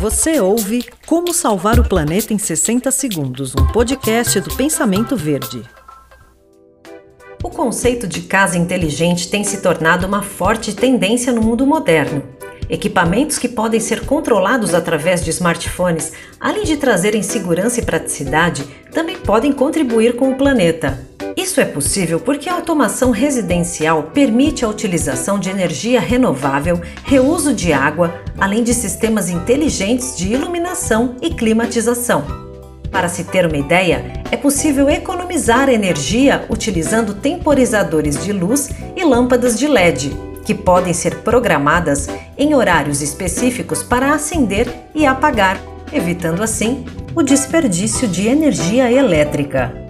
Você ouve Como Salvar o Planeta em 60 Segundos, um podcast do Pensamento Verde. O conceito de casa inteligente tem se tornado uma forte tendência no mundo moderno. Equipamentos que podem ser controlados através de smartphones, além de trazerem segurança e praticidade, também podem contribuir com o planeta. Isso é possível porque a automação residencial permite a utilização de energia renovável, reuso de água, além de sistemas inteligentes de iluminação e climatização. Para se ter uma ideia, é possível economizar energia utilizando temporizadores de luz e lâmpadas de LED, que podem ser programadas em horários específicos para acender e apagar, evitando assim o desperdício de energia elétrica.